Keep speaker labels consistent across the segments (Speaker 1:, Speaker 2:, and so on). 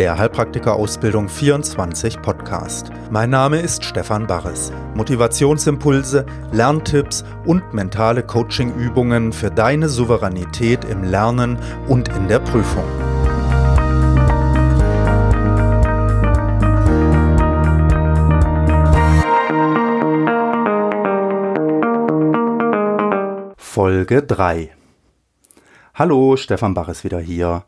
Speaker 1: der Heilpraktiker-Ausbildung 24 Podcast. Mein Name ist Stefan Barres. Motivationsimpulse, Lerntipps und mentale Coachingübungen für deine Souveränität im Lernen und in der Prüfung. Folge 3 Hallo, Stefan Barres wieder hier.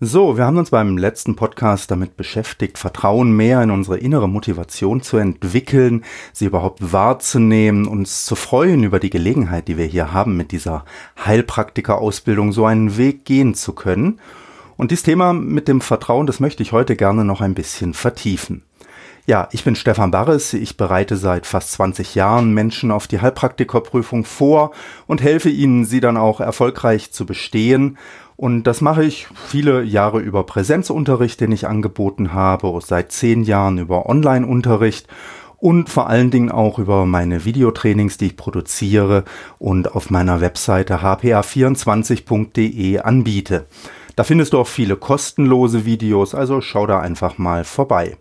Speaker 1: So, wir haben uns beim letzten Podcast damit beschäftigt, Vertrauen mehr in unsere innere Motivation zu entwickeln, sie überhaupt wahrzunehmen, uns zu freuen über die Gelegenheit, die wir hier haben, mit dieser Heilpraktiker-Ausbildung so einen Weg gehen zu können. Und dieses Thema mit dem Vertrauen, das möchte ich heute gerne noch ein bisschen vertiefen. Ja, ich bin Stefan Barres. Ich bereite seit fast 20 Jahren Menschen auf die Heilpraktikerprüfung vor und helfe ihnen, sie dann auch erfolgreich zu bestehen. Und das mache ich viele Jahre über Präsenzunterricht, den ich angeboten habe, seit zehn Jahren über Online-Unterricht und vor allen Dingen auch über meine Videotrainings, die ich produziere und auf meiner Webseite hpa24.de anbiete. Da findest du auch viele kostenlose Videos, also schau da einfach mal vorbei.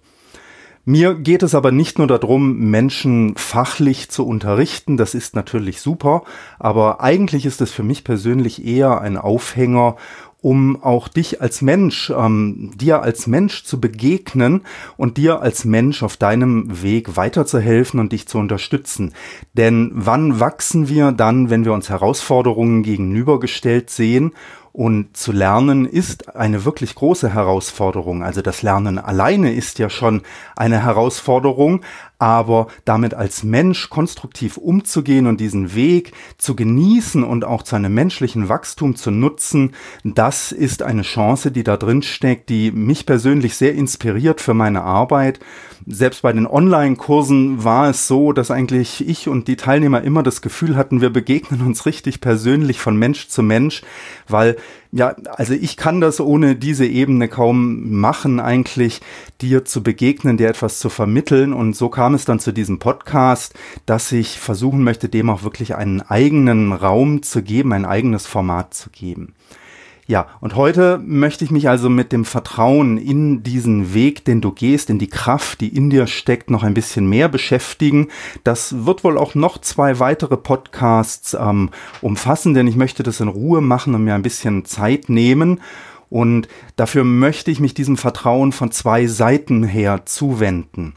Speaker 1: Mir geht es aber nicht nur darum, Menschen fachlich zu unterrichten, das ist natürlich super, aber eigentlich ist es für mich persönlich eher ein Aufhänger, um auch dich als Mensch, ähm, dir als Mensch zu begegnen und dir als Mensch auf deinem Weg weiterzuhelfen und dich zu unterstützen. Denn wann wachsen wir dann, wenn wir uns Herausforderungen gegenübergestellt sehen und zu lernen ist eine wirklich große Herausforderung. Also das Lernen alleine ist ja schon eine Herausforderung, aber damit als Mensch konstruktiv umzugehen und diesen Weg zu genießen und auch zu einem menschlichen Wachstum zu nutzen, das ist eine Chance, die da drin steckt, die mich persönlich sehr inspiriert für meine Arbeit. Selbst bei den Online-Kursen war es so, dass eigentlich ich und die Teilnehmer immer das Gefühl hatten, wir begegnen uns richtig persönlich von Mensch zu Mensch, weil ja, also ich kann das ohne diese Ebene kaum machen, eigentlich dir zu begegnen, dir etwas zu vermitteln. Und so kam es dann zu diesem Podcast, dass ich versuchen möchte, dem auch wirklich einen eigenen Raum zu geben, ein eigenes Format zu geben. Ja, und heute möchte ich mich also mit dem Vertrauen in diesen Weg, den du gehst, in die Kraft, die in dir steckt, noch ein bisschen mehr beschäftigen. Das wird wohl auch noch zwei weitere Podcasts ähm, umfassen, denn ich möchte das in Ruhe machen und mir ein bisschen Zeit nehmen. Und dafür möchte ich mich diesem Vertrauen von zwei Seiten her zuwenden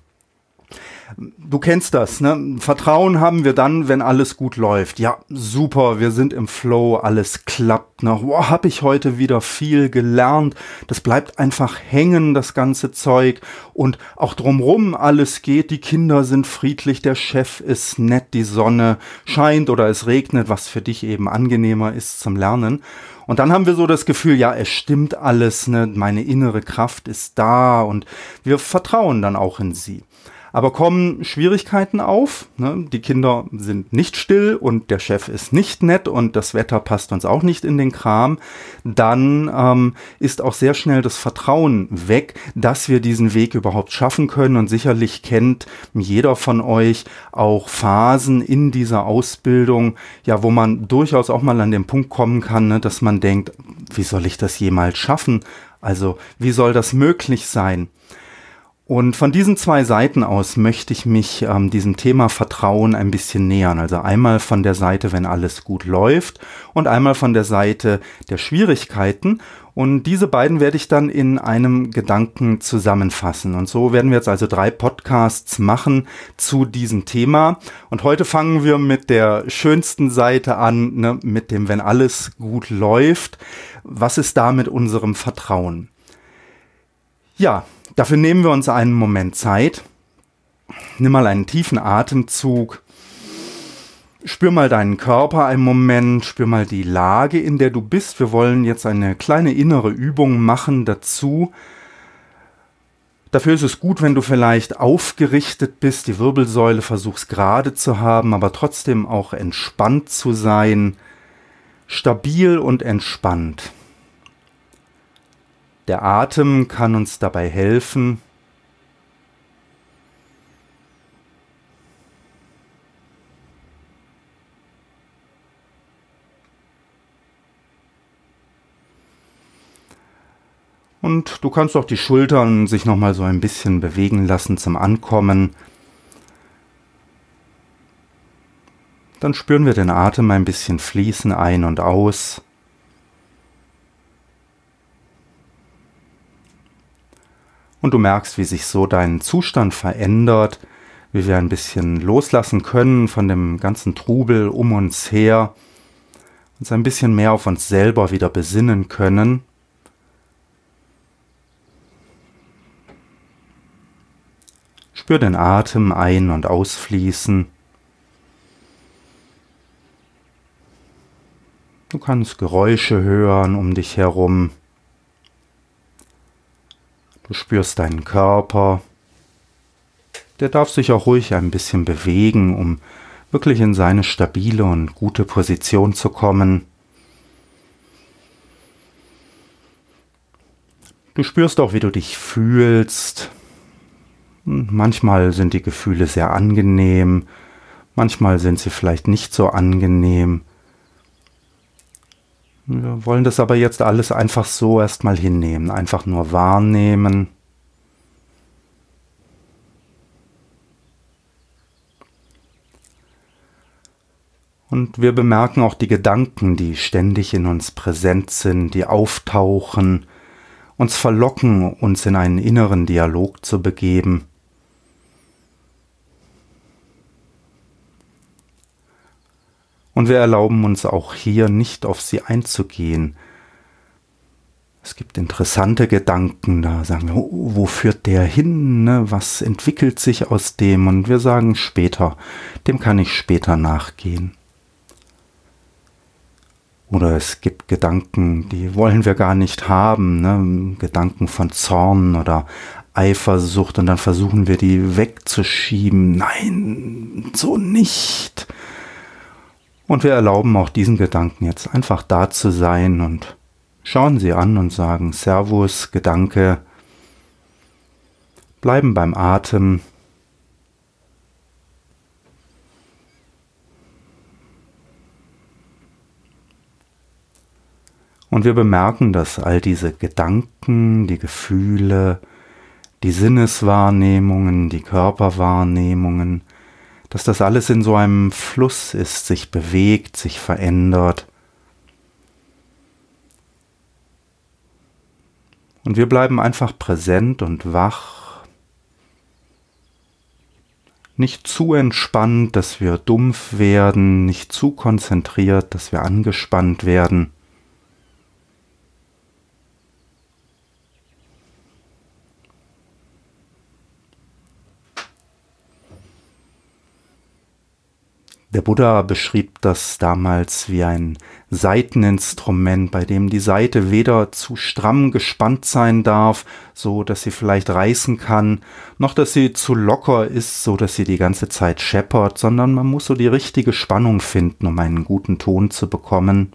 Speaker 1: du kennst das, ne? Vertrauen haben wir dann, wenn alles gut läuft. Ja, super, wir sind im Flow, alles klappt. Ne? Wow, hab ich heute wieder viel gelernt. Das bleibt einfach hängen, das ganze Zeug. Und auch drumrum alles geht. Die Kinder sind friedlich, der Chef ist nett, die Sonne scheint oder es regnet, was für dich eben angenehmer ist zum Lernen. Und dann haben wir so das Gefühl, ja, es stimmt alles, ne? meine innere Kraft ist da und wir vertrauen dann auch in sie. Aber kommen Schwierigkeiten auf. Ne? Die Kinder sind nicht still und der Chef ist nicht nett und das Wetter passt uns auch nicht in den Kram. Dann ähm, ist auch sehr schnell das Vertrauen weg, dass wir diesen Weg überhaupt schaffen können. Und sicherlich kennt jeder von euch auch Phasen in dieser Ausbildung, ja, wo man durchaus auch mal an den Punkt kommen kann, ne, dass man denkt, wie soll ich das jemals schaffen? Also, wie soll das möglich sein? Und von diesen zwei Seiten aus möchte ich mich ähm, diesem Thema Vertrauen ein bisschen nähern. Also einmal von der Seite, wenn alles gut läuft und einmal von der Seite der Schwierigkeiten. Und diese beiden werde ich dann in einem Gedanken zusammenfassen. Und so werden wir jetzt also drei Podcasts machen zu diesem Thema. Und heute fangen wir mit der schönsten Seite an, ne, mit dem, wenn alles gut läuft. Was ist da mit unserem Vertrauen? Ja, Dafür nehmen wir uns einen Moment Zeit. Nimm mal einen tiefen Atemzug. Spür mal deinen Körper einen Moment, spür mal die Lage, in der du bist. Wir wollen jetzt eine kleine innere Übung machen dazu. Dafür ist es gut, wenn du vielleicht aufgerichtet bist, die Wirbelsäule versuchst gerade zu haben, aber trotzdem auch entspannt zu sein, stabil und entspannt. Der Atem kann uns dabei helfen, Und du kannst auch die Schultern sich nochmal so ein bisschen bewegen lassen zum Ankommen. Dann spüren wir den Atem ein bisschen fließen ein und aus. Und du merkst, wie sich so dein Zustand verändert, wie wir ein bisschen loslassen können von dem ganzen Trubel um uns her, uns ein bisschen mehr auf uns selber wieder besinnen können. Spür den Atem ein- und ausfließen. Du kannst Geräusche hören um dich herum. Du spürst deinen Körper. Der darf sich auch ruhig ein bisschen bewegen, um wirklich in seine stabile und gute Position zu kommen. Du spürst auch, wie du dich fühlst. Manchmal sind die Gefühle sehr angenehm, manchmal sind sie vielleicht nicht so angenehm. Wir wollen das aber jetzt alles einfach so erstmal hinnehmen, einfach nur wahrnehmen. Und wir bemerken auch die Gedanken, die ständig in uns präsent sind, die auftauchen, uns verlocken, uns in einen inneren Dialog zu begeben. Und wir erlauben uns auch hier nicht auf sie einzugehen. Es gibt interessante Gedanken, da sagen wir, wo führt der hin, ne? was entwickelt sich aus dem? Und wir sagen später, dem kann ich später nachgehen. Oder es gibt Gedanken, die wollen wir gar nicht haben, ne? Gedanken von Zorn oder Eifersucht und dann versuchen wir die wegzuschieben. Nein, so nicht. Und wir erlauben auch diesen Gedanken jetzt einfach da zu sein und schauen sie an und sagen Servus, Gedanke, bleiben beim Atem. Und wir bemerken, dass all diese Gedanken, die Gefühle, die Sinneswahrnehmungen, die Körperwahrnehmungen, dass das alles in so einem Fluss ist, sich bewegt, sich verändert. Und wir bleiben einfach präsent und wach, nicht zu entspannt, dass wir dumpf werden, nicht zu konzentriert, dass wir angespannt werden. Der Buddha beschrieb das damals wie ein Saiteninstrument, bei dem die Saite weder zu stramm gespannt sein darf, so dass sie vielleicht reißen kann, noch dass sie zu locker ist, so dass sie die ganze Zeit scheppert, sondern man muss so die richtige Spannung finden, um einen guten Ton zu bekommen.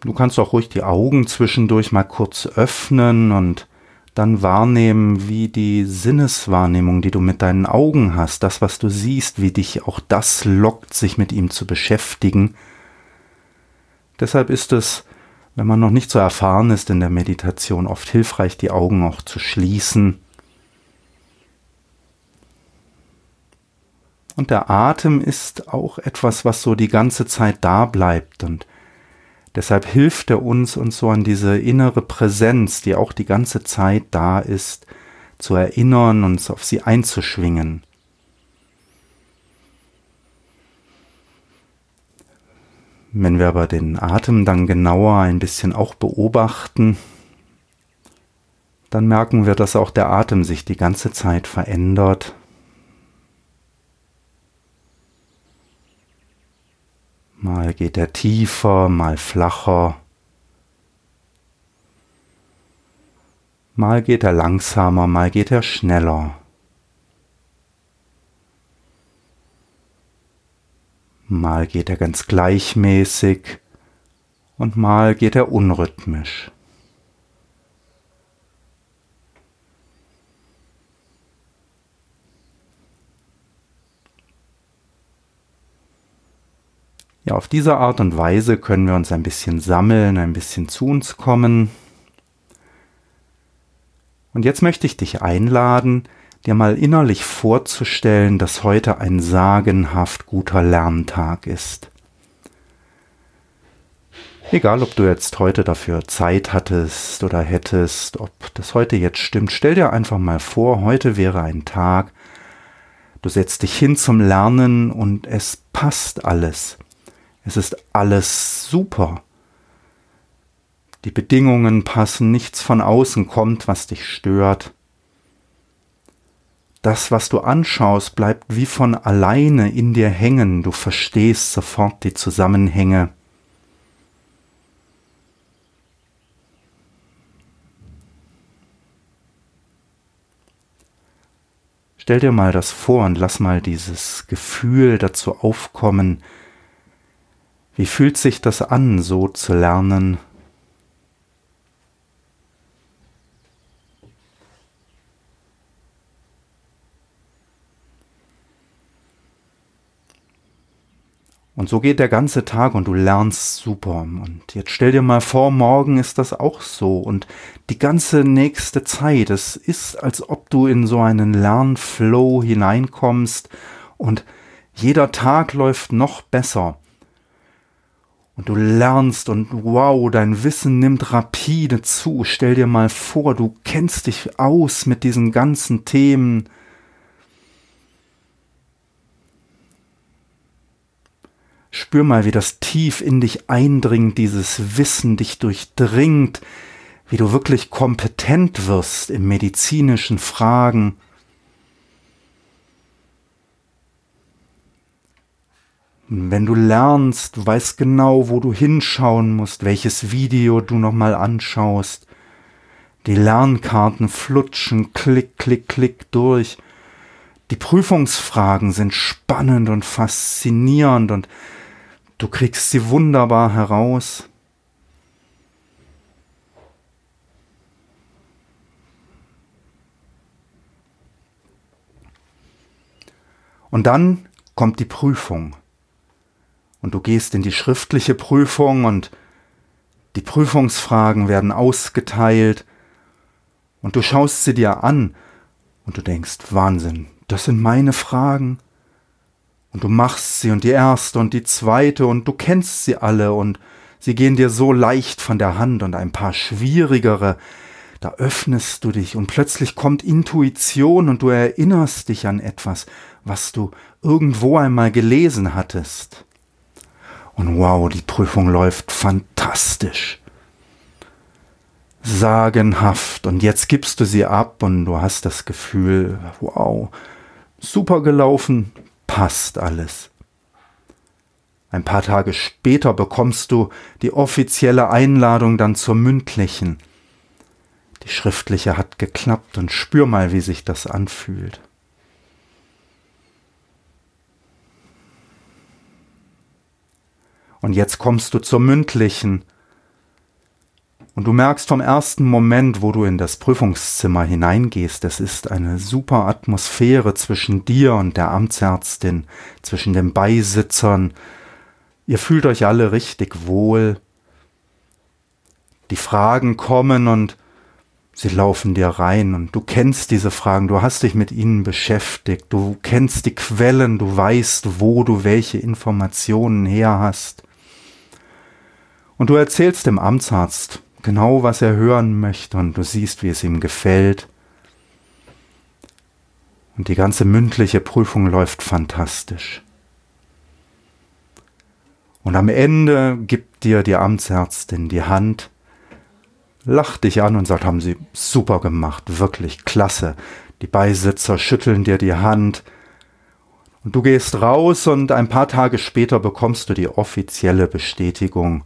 Speaker 1: Du kannst auch ruhig die Augen zwischendurch mal kurz öffnen und dann wahrnehmen, wie die Sinneswahrnehmung, die du mit deinen Augen hast, das, was du siehst, wie dich auch das lockt, sich mit ihm zu beschäftigen. Deshalb ist es, wenn man noch nicht so erfahren ist in der Meditation, oft hilfreich, die Augen auch zu schließen. Und der Atem ist auch etwas, was so die ganze Zeit da bleibt und Deshalb hilft er uns, uns so an diese innere Präsenz, die auch die ganze Zeit da ist, zu erinnern, uns auf sie einzuschwingen. Wenn wir aber den Atem dann genauer ein bisschen auch beobachten, dann merken wir, dass auch der Atem sich die ganze Zeit verändert, Mal geht er tiefer, mal flacher. Mal geht er langsamer, mal geht er schneller. Mal geht er ganz gleichmäßig und mal geht er unrhythmisch. Ja, auf diese Art und Weise können wir uns ein bisschen sammeln, ein bisschen zu uns kommen. Und jetzt möchte ich dich einladen, dir mal innerlich vorzustellen, dass heute ein sagenhaft guter Lerntag ist. Egal, ob du jetzt heute dafür Zeit hattest oder hättest, ob das heute jetzt stimmt, stell dir einfach mal vor, heute wäre ein Tag, du setzt dich hin zum Lernen und es passt alles. Es ist alles super. Die Bedingungen passen, nichts von außen kommt, was dich stört. Das, was du anschaust, bleibt wie von alleine in dir hängen, du verstehst sofort die Zusammenhänge. Stell dir mal das vor und lass mal dieses Gefühl dazu aufkommen, wie fühlt sich das an, so zu lernen? Und so geht der ganze Tag und du lernst super. Und jetzt stell dir mal vor, morgen ist das auch so. Und die ganze nächste Zeit, es ist, als ob du in so einen Lernflow hineinkommst und jeder Tag läuft noch besser und du lernst und wow, dein Wissen nimmt rapide zu. Stell dir mal vor, du kennst dich aus mit diesen ganzen Themen. Spür mal, wie das tief in dich eindringt, dieses Wissen dich durchdringt, wie du wirklich kompetent wirst in medizinischen Fragen. Wenn du lernst, du weißt genau, wo du hinschauen musst, welches Video du nochmal anschaust. Die Lernkarten flutschen, klick, klick, klick durch. Die Prüfungsfragen sind spannend und faszinierend und du kriegst sie wunderbar heraus. Und dann kommt die Prüfung und du gehst in die schriftliche Prüfung und die Prüfungsfragen werden ausgeteilt und du schaust sie dir an und du denkst, Wahnsinn, das sind meine Fragen. Und du machst sie und die erste und die zweite und du kennst sie alle und sie gehen dir so leicht von der Hand und ein paar schwierigere, da öffnest du dich und plötzlich kommt Intuition und du erinnerst dich an etwas, was du irgendwo einmal gelesen hattest. Und wow, die Prüfung läuft fantastisch. Sagenhaft. Und jetzt gibst du sie ab und du hast das Gefühl, wow, super gelaufen, passt alles. Ein paar Tage später bekommst du die offizielle Einladung dann zur mündlichen. Die schriftliche hat geklappt und spür mal, wie sich das anfühlt. Und jetzt kommst du zur mündlichen. Und du merkst vom ersten Moment, wo du in das Prüfungszimmer hineingehst, es ist eine super Atmosphäre zwischen dir und der Amtsärztin, zwischen den Beisitzern. Ihr fühlt euch alle richtig wohl. Die Fragen kommen und sie laufen dir rein und du kennst diese Fragen, du hast dich mit ihnen beschäftigt, du kennst die Quellen, du weißt, wo du welche Informationen her hast. Und du erzählst dem Amtsarzt genau, was er hören möchte und du siehst, wie es ihm gefällt. Und die ganze mündliche Prüfung läuft fantastisch. Und am Ende gibt dir die Amtsärztin die Hand, lacht dich an und sagt, haben Sie super gemacht, wirklich klasse. Die Beisitzer schütteln dir die Hand. Und du gehst raus und ein paar Tage später bekommst du die offizielle Bestätigung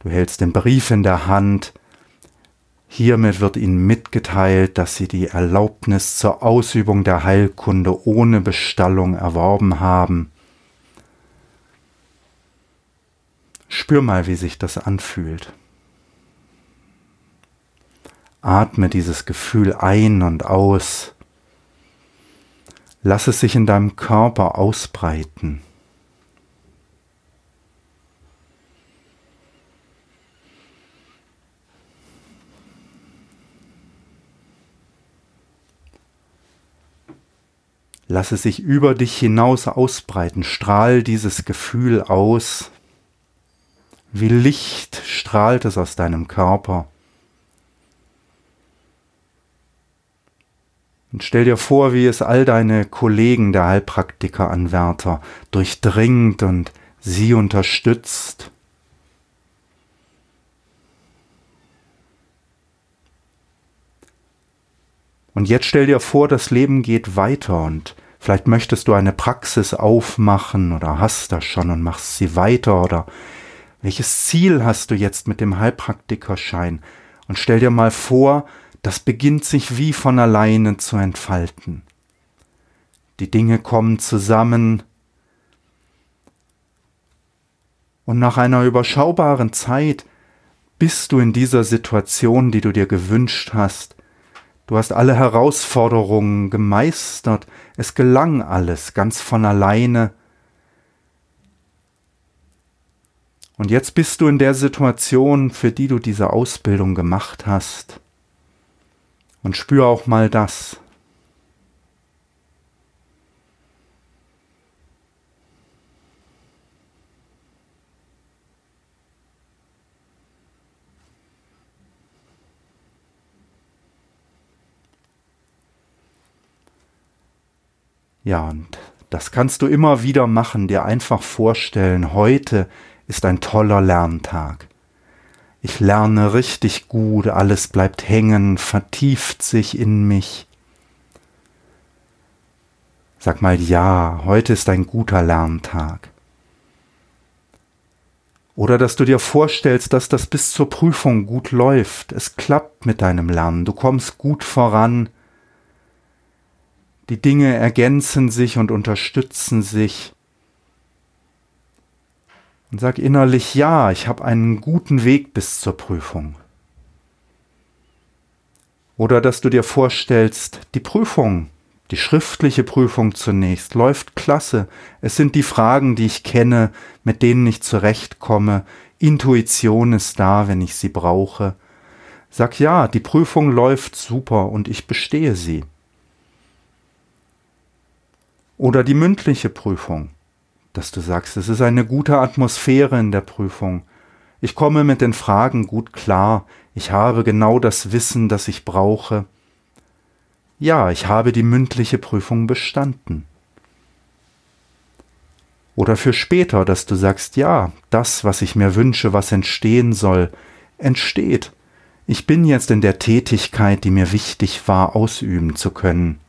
Speaker 1: Du hältst den Brief in der Hand. Hiermit wird ihnen mitgeteilt, dass sie die Erlaubnis zur Ausübung der Heilkunde ohne Bestallung erworben haben. Spür mal, wie sich das anfühlt. Atme dieses Gefühl ein und aus. Lass es sich in deinem Körper ausbreiten. Lass es sich über dich hinaus ausbreiten. Strahl dieses Gefühl aus. Wie Licht strahlt es aus deinem Körper. Und stell dir vor, wie es all deine Kollegen der Heilpraktikeranwärter durchdringt und sie unterstützt. Und jetzt stell dir vor, das Leben geht weiter und vielleicht möchtest du eine Praxis aufmachen oder hast das schon und machst sie weiter oder welches Ziel hast du jetzt mit dem Heilpraktikerschein? Und stell dir mal vor, das beginnt sich wie von alleine zu entfalten. Die Dinge kommen zusammen und nach einer überschaubaren Zeit bist du in dieser Situation, die du dir gewünscht hast. Du hast alle Herausforderungen gemeistert, es gelang alles ganz von alleine. Und jetzt bist du in der Situation, für die du diese Ausbildung gemacht hast. Und spür auch mal das. Ja, und das kannst du immer wieder machen, dir einfach vorstellen, heute ist ein toller Lerntag. Ich lerne richtig gut, alles bleibt hängen, vertieft sich in mich. Sag mal ja, heute ist ein guter Lerntag. Oder dass du dir vorstellst, dass das bis zur Prüfung gut läuft. Es klappt mit deinem Lernen. Du kommst gut voran. Die Dinge ergänzen sich und unterstützen sich und sag innerlich, ja, ich habe einen guten Weg bis zur Prüfung. Oder dass du dir vorstellst, die Prüfung, die schriftliche Prüfung zunächst, läuft klasse. Es sind die Fragen, die ich kenne, mit denen ich zurechtkomme. Intuition ist da, wenn ich sie brauche. Sag ja, die Prüfung läuft super und ich bestehe sie. Oder die mündliche Prüfung dass du sagst, es ist eine gute Atmosphäre in der Prüfung. Ich komme mit den Fragen gut klar. Ich habe genau das Wissen, das ich brauche. Ja, ich habe die mündliche Prüfung bestanden. Oder für später, dass du sagst, ja, das, was ich mir wünsche, was entstehen soll, entsteht. Ich bin jetzt in der Tätigkeit, die mir wichtig war, ausüben zu können.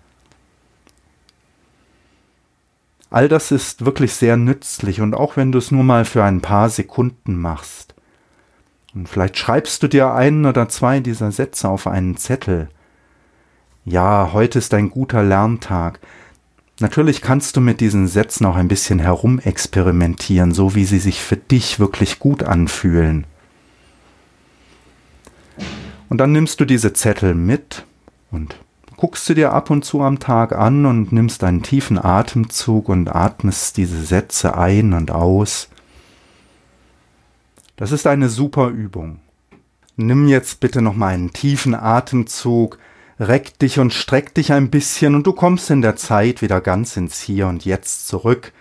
Speaker 1: All das ist wirklich sehr nützlich und auch wenn du es nur mal für ein paar Sekunden machst. Und vielleicht schreibst du dir einen oder zwei dieser Sätze auf einen Zettel. Ja, heute ist ein guter Lerntag. Natürlich kannst du mit diesen Sätzen auch ein bisschen herumexperimentieren, so wie sie sich für dich wirklich gut anfühlen. Und dann nimmst du diese Zettel mit und guckst du dir ab und zu am Tag an und nimmst einen tiefen Atemzug und atmest diese Sätze ein und aus. Das ist eine super Übung. Nimm jetzt bitte noch mal einen tiefen Atemzug, reck dich und streck dich ein bisschen und du kommst in der Zeit wieder ganz ins Hier und Jetzt zurück.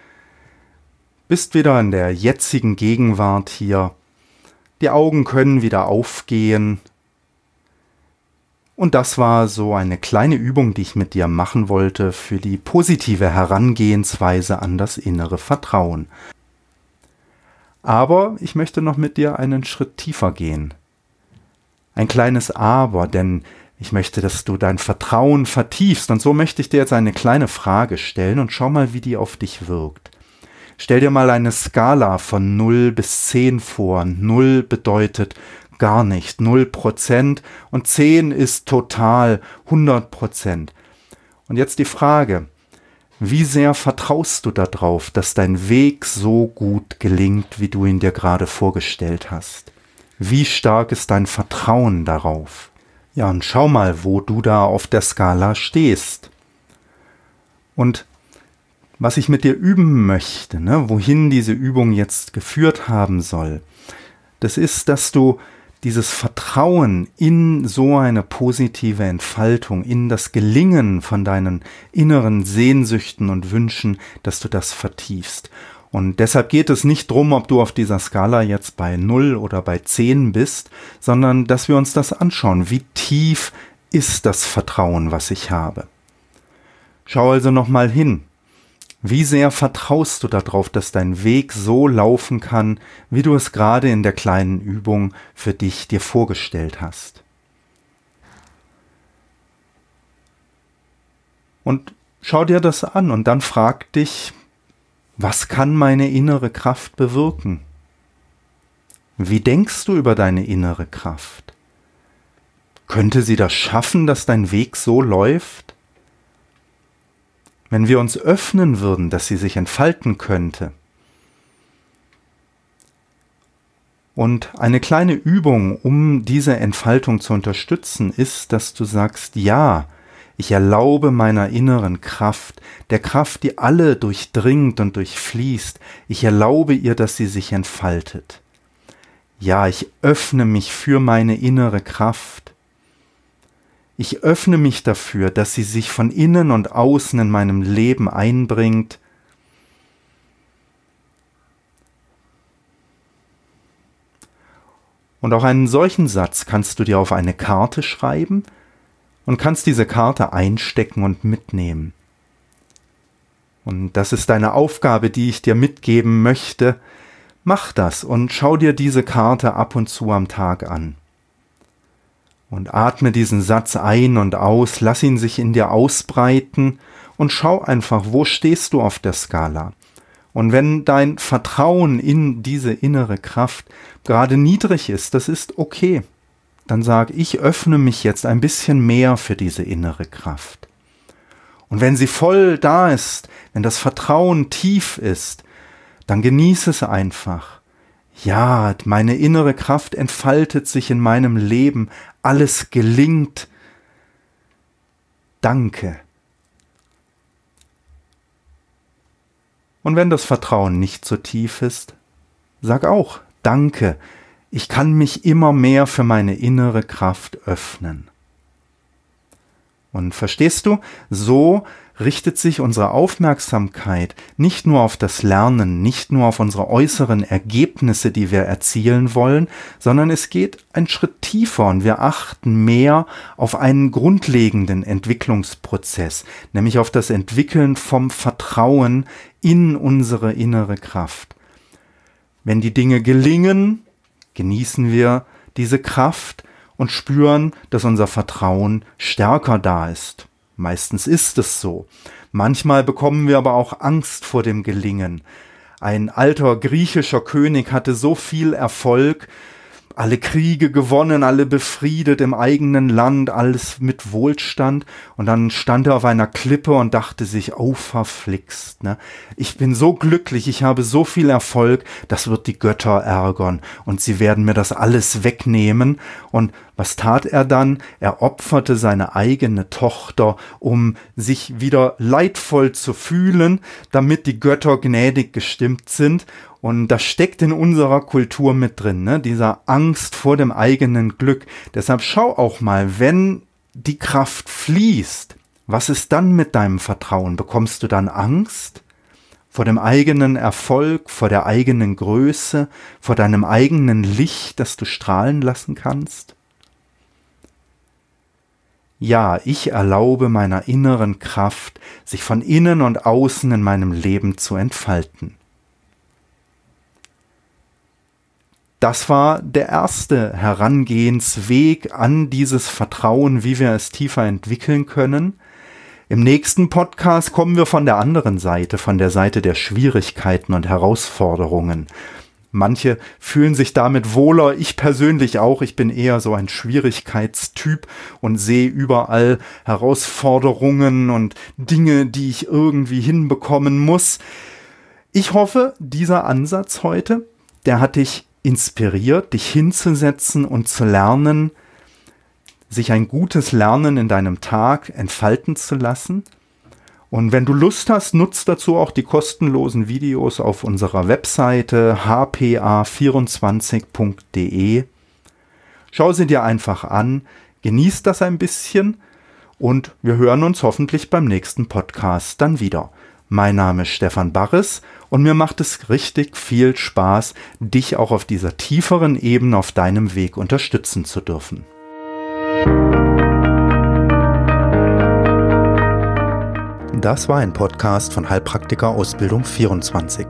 Speaker 1: Bist wieder in der jetzigen Gegenwart hier. Die Augen können wieder aufgehen, und das war so eine kleine Übung, die ich mit dir machen wollte für die positive Herangehensweise an das innere Vertrauen. Aber ich möchte noch mit dir einen Schritt tiefer gehen. Ein kleines Aber, denn ich möchte, dass du dein Vertrauen vertiefst. Und so möchte ich dir jetzt eine kleine Frage stellen und schau mal, wie die auf dich wirkt. Stell dir mal eine Skala von 0 bis 10 vor. 0 bedeutet gar nicht, 0% und 10 ist total 100%. Und jetzt die Frage, wie sehr vertraust du darauf, dass dein Weg so gut gelingt, wie du ihn dir gerade vorgestellt hast? Wie stark ist dein Vertrauen darauf? Ja, und schau mal, wo du da auf der Skala stehst. Und was ich mit dir üben möchte, ne, wohin diese Übung jetzt geführt haben soll, das ist, dass du dieses Vertrauen in so eine positive Entfaltung, in das Gelingen von deinen inneren Sehnsüchten und Wünschen, dass du das vertiefst. Und deshalb geht es nicht drum, ob du auf dieser Skala jetzt bei 0 oder bei 10 bist, sondern dass wir uns das anschauen. Wie tief ist das Vertrauen, was ich habe? Schau also nochmal hin. Wie sehr vertraust du darauf, dass dein Weg so laufen kann, wie du es gerade in der kleinen Übung für dich dir vorgestellt hast? Und schau dir das an und dann frag dich, was kann meine innere Kraft bewirken? Wie denkst du über deine innere Kraft? Könnte sie das schaffen, dass dein Weg so läuft? Wenn wir uns öffnen würden, dass sie sich entfalten könnte. Und eine kleine Übung, um diese Entfaltung zu unterstützen, ist, dass du sagst, ja, ich erlaube meiner inneren Kraft, der Kraft, die alle durchdringt und durchfließt, ich erlaube ihr, dass sie sich entfaltet. Ja, ich öffne mich für meine innere Kraft ich öffne mich dafür, dass sie sich von innen und außen in meinem Leben einbringt. Und auch einen solchen Satz kannst du dir auf eine Karte schreiben und kannst diese Karte einstecken und mitnehmen. Und das ist eine Aufgabe, die ich dir mitgeben möchte. Mach das und schau dir diese Karte ab und zu am Tag an. Und atme diesen Satz ein und aus, lass ihn sich in dir ausbreiten und schau einfach, wo stehst du auf der Skala. Und wenn dein Vertrauen in diese innere Kraft gerade niedrig ist, das ist okay. Dann sag, ich öffne mich jetzt ein bisschen mehr für diese innere Kraft. Und wenn sie voll da ist, wenn das Vertrauen tief ist, dann genieße es einfach. Ja, meine innere Kraft entfaltet sich in meinem Leben alles gelingt. Danke. Und wenn das Vertrauen nicht so tief ist, sag auch Danke. Ich kann mich immer mehr für meine innere Kraft öffnen. Und verstehst du, so richtet sich unsere Aufmerksamkeit nicht nur auf das Lernen, nicht nur auf unsere äußeren Ergebnisse, die wir erzielen wollen, sondern es geht einen Schritt tiefer und wir achten mehr auf einen grundlegenden Entwicklungsprozess, nämlich auf das Entwickeln vom Vertrauen in unsere innere Kraft. Wenn die Dinge gelingen, genießen wir diese Kraft und spüren, dass unser Vertrauen stärker da ist. Meistens ist es so. Manchmal bekommen wir aber auch Angst vor dem Gelingen. Ein alter griechischer König hatte so viel Erfolg, alle Kriege gewonnen, alle befriedet im eigenen Land, alles mit Wohlstand. Und dann stand er auf einer Klippe und dachte sich, oh verflixt, ne? Ich bin so glücklich, ich habe so viel Erfolg, das wird die Götter ärgern und sie werden mir das alles wegnehmen. Und was tat er dann? Er opferte seine eigene Tochter, um sich wieder leidvoll zu fühlen, damit die Götter gnädig gestimmt sind. Und das steckt in unserer Kultur mit drin, ne? dieser Angst vor dem eigenen Glück. Deshalb schau auch mal, wenn die Kraft fließt, was ist dann mit deinem Vertrauen? Bekommst du dann Angst? Vor dem eigenen Erfolg, vor der eigenen Größe, vor deinem eigenen Licht, das du strahlen lassen kannst? Ja, ich erlaube meiner inneren Kraft, sich von innen und außen in meinem Leben zu entfalten. Das war der erste Herangehensweg an dieses Vertrauen, wie wir es tiefer entwickeln können. Im nächsten Podcast kommen wir von der anderen Seite, von der Seite der Schwierigkeiten und Herausforderungen. Manche fühlen sich damit wohler, ich persönlich auch, ich bin eher so ein Schwierigkeitstyp und sehe überall Herausforderungen und Dinge, die ich irgendwie hinbekommen muss. Ich hoffe, dieser Ansatz heute, der hat dich inspiriert, dich hinzusetzen und zu lernen, sich ein gutes Lernen in deinem Tag entfalten zu lassen. Und wenn du Lust hast, nutzt dazu auch die kostenlosen Videos auf unserer Webseite hpa24.de. Schau sie dir einfach an, genieß das ein bisschen und wir hören uns hoffentlich beim nächsten Podcast dann wieder. Mein Name ist Stefan Barres und mir macht es richtig viel Spaß, dich auch auf dieser tieferen Ebene auf deinem Weg unterstützen zu dürfen. Das war ein Podcast von Heilpraktiker Ausbildung 24.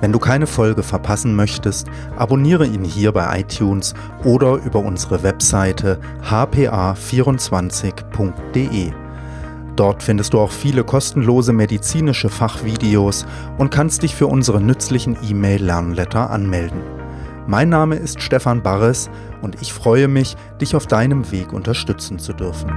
Speaker 1: Wenn du keine Folge verpassen möchtest, abonniere ihn hier bei iTunes oder über unsere Webseite hpa24.de. Dort findest du auch viele kostenlose medizinische Fachvideos und kannst dich für unsere nützlichen E-Mail-Lernletter anmelden. Mein Name ist Stefan Barres und ich freue mich, dich auf deinem Weg unterstützen zu dürfen.